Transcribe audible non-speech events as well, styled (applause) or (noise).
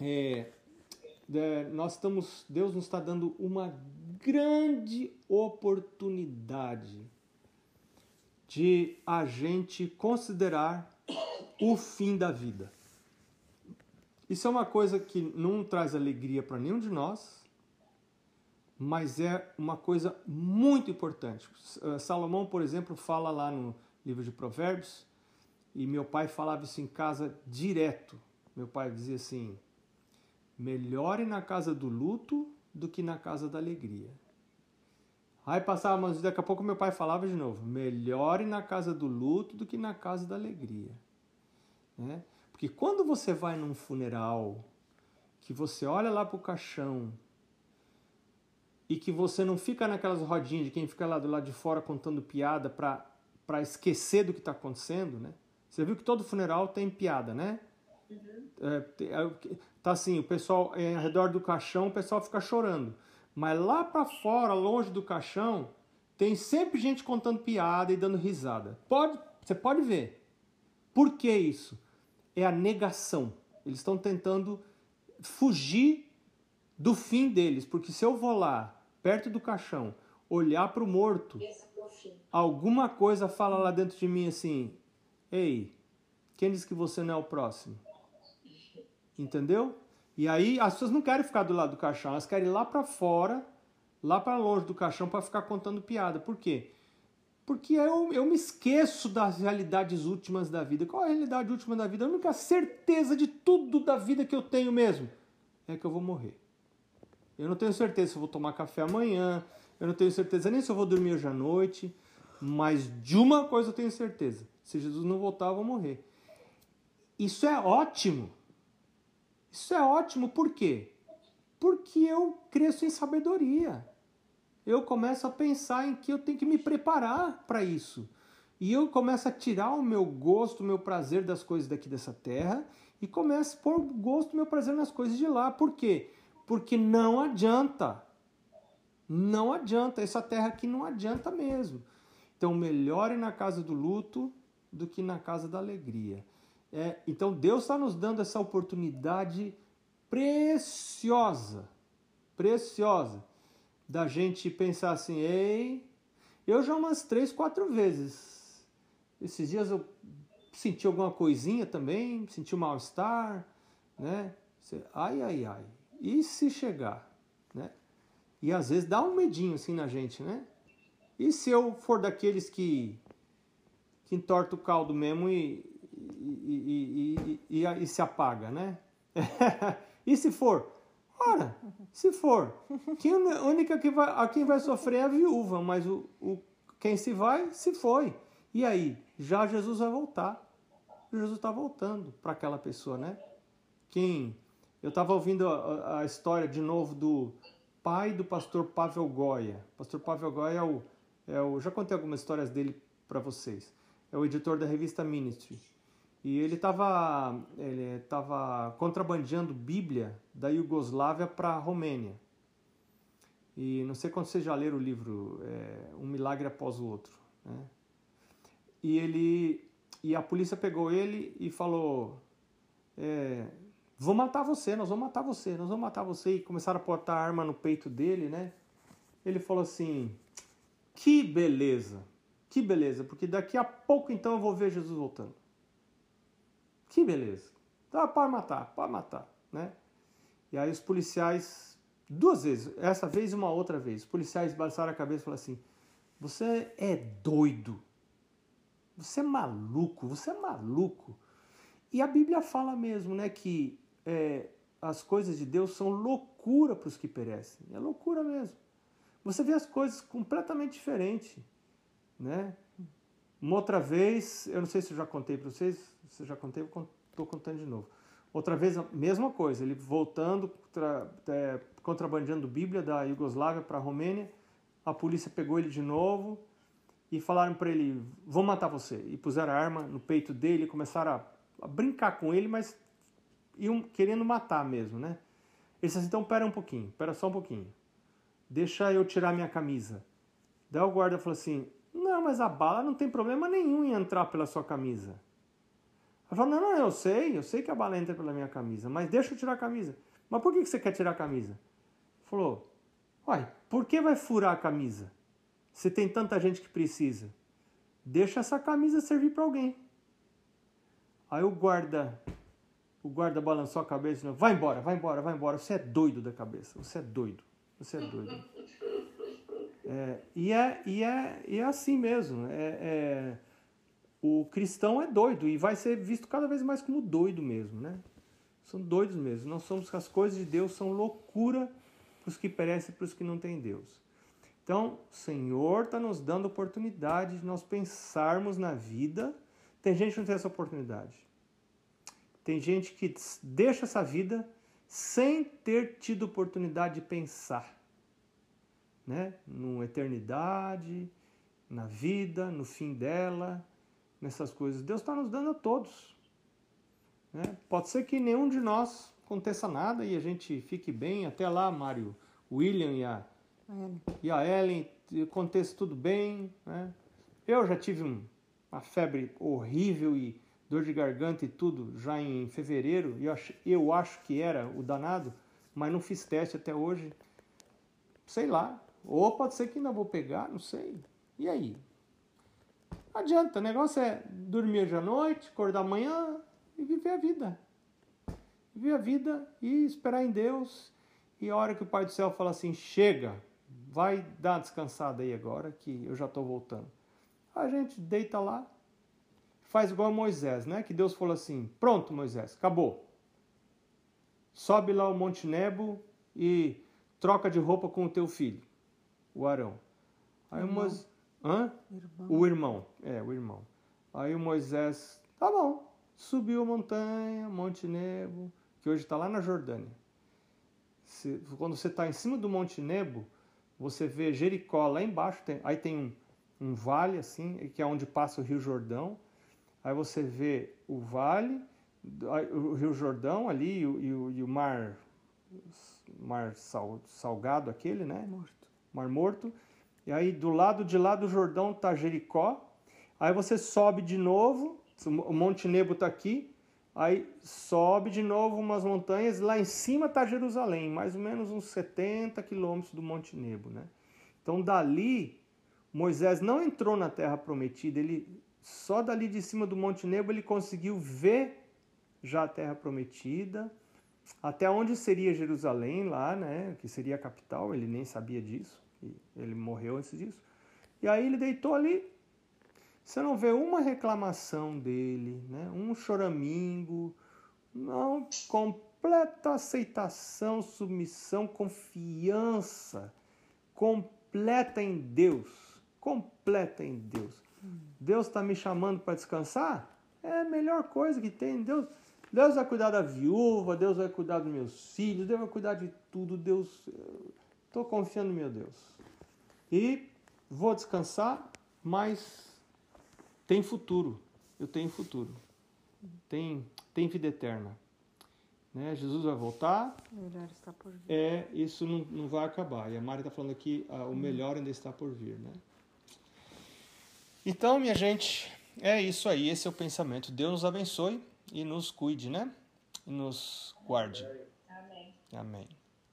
é, é, nós estamos, Deus nos está dando uma grande oportunidade de a gente considerar o fim da vida. Isso é uma coisa que não traz alegria para nenhum de nós, mas é uma coisa muito importante. Eh, Salomão, por exemplo, fala lá no livro de Provérbios, e meu pai falava isso em casa direto. Meu pai dizia assim: melhore na casa do luto do que na casa da alegria. Aí passava, mas daqui a pouco meu pai falava de novo: melhore na casa do luto do que na casa da alegria. Né? Porque quando você vai num funeral, que você olha lá pro caixão e que você não fica naquelas rodinhas de quem fica lá do lado de fora contando piada para esquecer do que está acontecendo, né? Você viu que todo funeral tem piada, né? Uhum. É, é tá assim, o pessoal é, ao redor do caixão, o pessoal fica chorando. Mas lá para fora, longe do caixão, tem sempre gente contando piada e dando risada. Pode, você pode ver. Por que isso? É a negação. Eles estão tentando fugir do fim deles, porque se eu vou lá, perto do caixão, olhar para o morto, alguma coisa fala lá dentro de mim assim: Ei, quem diz que você não é o próximo? Entendeu? E aí as pessoas não querem ficar do lado do caixão, elas querem ir lá para fora, lá para longe do caixão para ficar contando piada. Por quê? Porque eu, eu me esqueço das realidades últimas da vida. Qual é a realidade última da vida? A única certeza de tudo da vida que eu tenho mesmo é que eu vou morrer. Eu não tenho certeza se eu vou tomar café amanhã, eu não tenho certeza nem se eu vou dormir hoje à noite, mas de uma coisa eu tenho certeza: se Jesus não voltar, eu vou morrer. Isso é ótimo. Isso é ótimo, por quê? Porque eu cresço em sabedoria. Eu começo a pensar em que eu tenho que me preparar para isso. E eu começo a tirar o meu gosto, o meu prazer das coisas daqui dessa terra e começo a pôr o gosto, o meu prazer nas coisas de lá. Por quê? Porque não adianta. Não adianta. Essa terra aqui não adianta mesmo. Então, melhore na casa do luto do que na casa da alegria. É, então Deus está nos dando essa oportunidade preciosa, preciosa, da gente pensar assim, ei, eu já umas três, quatro vezes. Esses dias eu senti alguma coisinha também, senti um mal-estar, né? Ai, ai, ai. E se chegar, né? E às vezes dá um medinho assim na gente, né? E se eu for daqueles que, que entorta o caldo mesmo e, e, e, e, e, se apaga, né? (laughs) e se for? Ora, se for, quem, a única que vai, a quem vai sofrer é a viúva, mas o, o, quem se vai, se foi. E aí? Já Jesus vai voltar. Jesus está voltando para aquela pessoa, né? Quem? Eu estava ouvindo a, a, história de novo do pai do pastor Pavel Goya. pastor Pavel Goya é o, é o. Já contei algumas histórias dele para vocês. É o editor da revista Ministry. E ele estava ele tava contrabandeando Bíblia da Iugoslávia para a Romênia. E não sei quando vocês já leram o livro é, Um Milagre Após o Outro. Né? E ele e a polícia pegou ele e falou: é, Vou matar você, nós vamos matar você, nós vamos matar você. E começaram a botar arma no peito dele, né? Ele falou assim: Que beleza, que beleza, porque daqui a pouco então eu vou ver Jesus voltando. Que beleza. Tá, pode matar, pode matar, né? E aí os policiais, duas vezes, essa vez e uma outra vez, os policiais balançaram a cabeça e falaram assim: Você é doido. Você é maluco, você é maluco. E a Bíblia fala mesmo, né, que é, as coisas de Deus são loucura para os que perecem. É loucura mesmo. Você vê as coisas completamente diferentes, né? Uma outra vez, eu não sei se eu já contei para vocês, eu já contei, estou contando de novo. Outra vez, a mesma coisa, ele voltando, é, contrabandeando Bíblia da Iugoslávia para a Romênia, a polícia pegou ele de novo e falaram para ele: vou matar você. E puseram a arma no peito dele, começaram a, a brincar com ele, mas iam querendo matar mesmo, né? Ele disse assim: então pera um pouquinho, pera só um pouquinho, deixa eu tirar minha camisa. Daí o guarda falou assim: não, mas a bala não tem problema nenhum em entrar pela sua camisa. Ela falou, não, não, eu sei, eu sei que a bala entra pela minha camisa, mas deixa eu tirar a camisa. Mas por que você quer tirar a camisa? Falou, uai, por que vai furar a camisa? Se tem tanta gente que precisa. Deixa essa camisa servir para alguém. Aí o guarda, o guarda balançou a cabeça e falou, vai embora, vai embora, vai embora. Você é doido da cabeça, você é doido, você é doido. (laughs) É, e, é, e, é, e é assim mesmo. É, é, o cristão é doido e vai ser visto cada vez mais como doido mesmo, né? São doidos mesmo. Nós somos as coisas de Deus são loucura para os que perecem e para os que não têm Deus. Então, o Senhor está nos dando oportunidade de nós pensarmos na vida. Tem gente que não tem essa oportunidade. Tem gente que deixa essa vida sem ter tido oportunidade de pensar, né? Na eternidade, na vida, no fim dela, nessas coisas. Deus está nos dando a todos. Né? Pode ser que nenhum de nós aconteça nada e a gente fique bem até lá, Mário, William e a e a Ellen, aconteça tudo bem. Né? Eu já tive um, uma febre horrível e dor de garganta e tudo já em fevereiro. E eu, eu acho que era o danado, mas não fiz teste até hoje. Sei lá. Ou pode ser que ainda vou pegar, não sei. E aí? Não adianta, o negócio é dormir hoje à noite, acordar amanhã e viver a vida. Viver a vida e esperar em Deus. E a hora que o Pai do Céu fala assim: chega, vai dar uma descansada aí agora que eu já estou voltando. A gente deita lá, faz igual a Moisés, né? Que Deus falou assim: pronto, Moisés, acabou. Sobe lá o Monte Nebo e troca de roupa com o teu filho, o Arão. Aí o Moisés. Hã? Irmão. O irmão, é, o irmão. Aí o Moisés, tá bom, subiu a montanha, Monte Nebo, que hoje está lá na Jordânia. Se, quando você está em cima do Monte Nebo, você vê Jericó lá embaixo, tem, aí tem um, um vale assim, que é onde passa o Rio Jordão. Aí você vê o vale, o Rio Jordão ali e o, e o mar, mar sal, salgado aquele, né? Morto. Mar Morto. E aí do lado de lá do Jordão tá Jericó. Aí você sobe de novo, o Monte Nebo tá aqui. Aí sobe de novo umas montanhas, lá em cima está Jerusalém, mais ou menos uns 70 quilômetros do Monte Nebo. Né? Então dali, Moisés não entrou na terra prometida, ele só dali de cima do Monte Nebo ele conseguiu ver já a terra prometida, até onde seria Jerusalém lá, né, que seria a capital, ele nem sabia disso, ele morreu antes disso. E aí ele deitou ali, você não vê uma reclamação dele, né? um choramingo, não, completa aceitação, submissão, confiança, completa em Deus, completa em Deus. Deus está me chamando para descansar? É a melhor coisa que tem. Deus, Deus vai cuidar da viúva, Deus vai cuidar dos meus filhos, Deus vai cuidar de tudo. Deus, estou confiando no meu Deus. E vou descansar, mas tem futuro. Eu tenho futuro. Tem, tem vida eterna. Né? Jesus vai voltar. O melhor está por vir. É, isso não, não vai acabar. E a Mari está falando aqui, ah, o melhor ainda está por vir. Né? Então, minha gente, é isso aí. Esse é o pensamento. Deus nos abençoe e nos cuide, né? E nos guarde. Amém. Amém.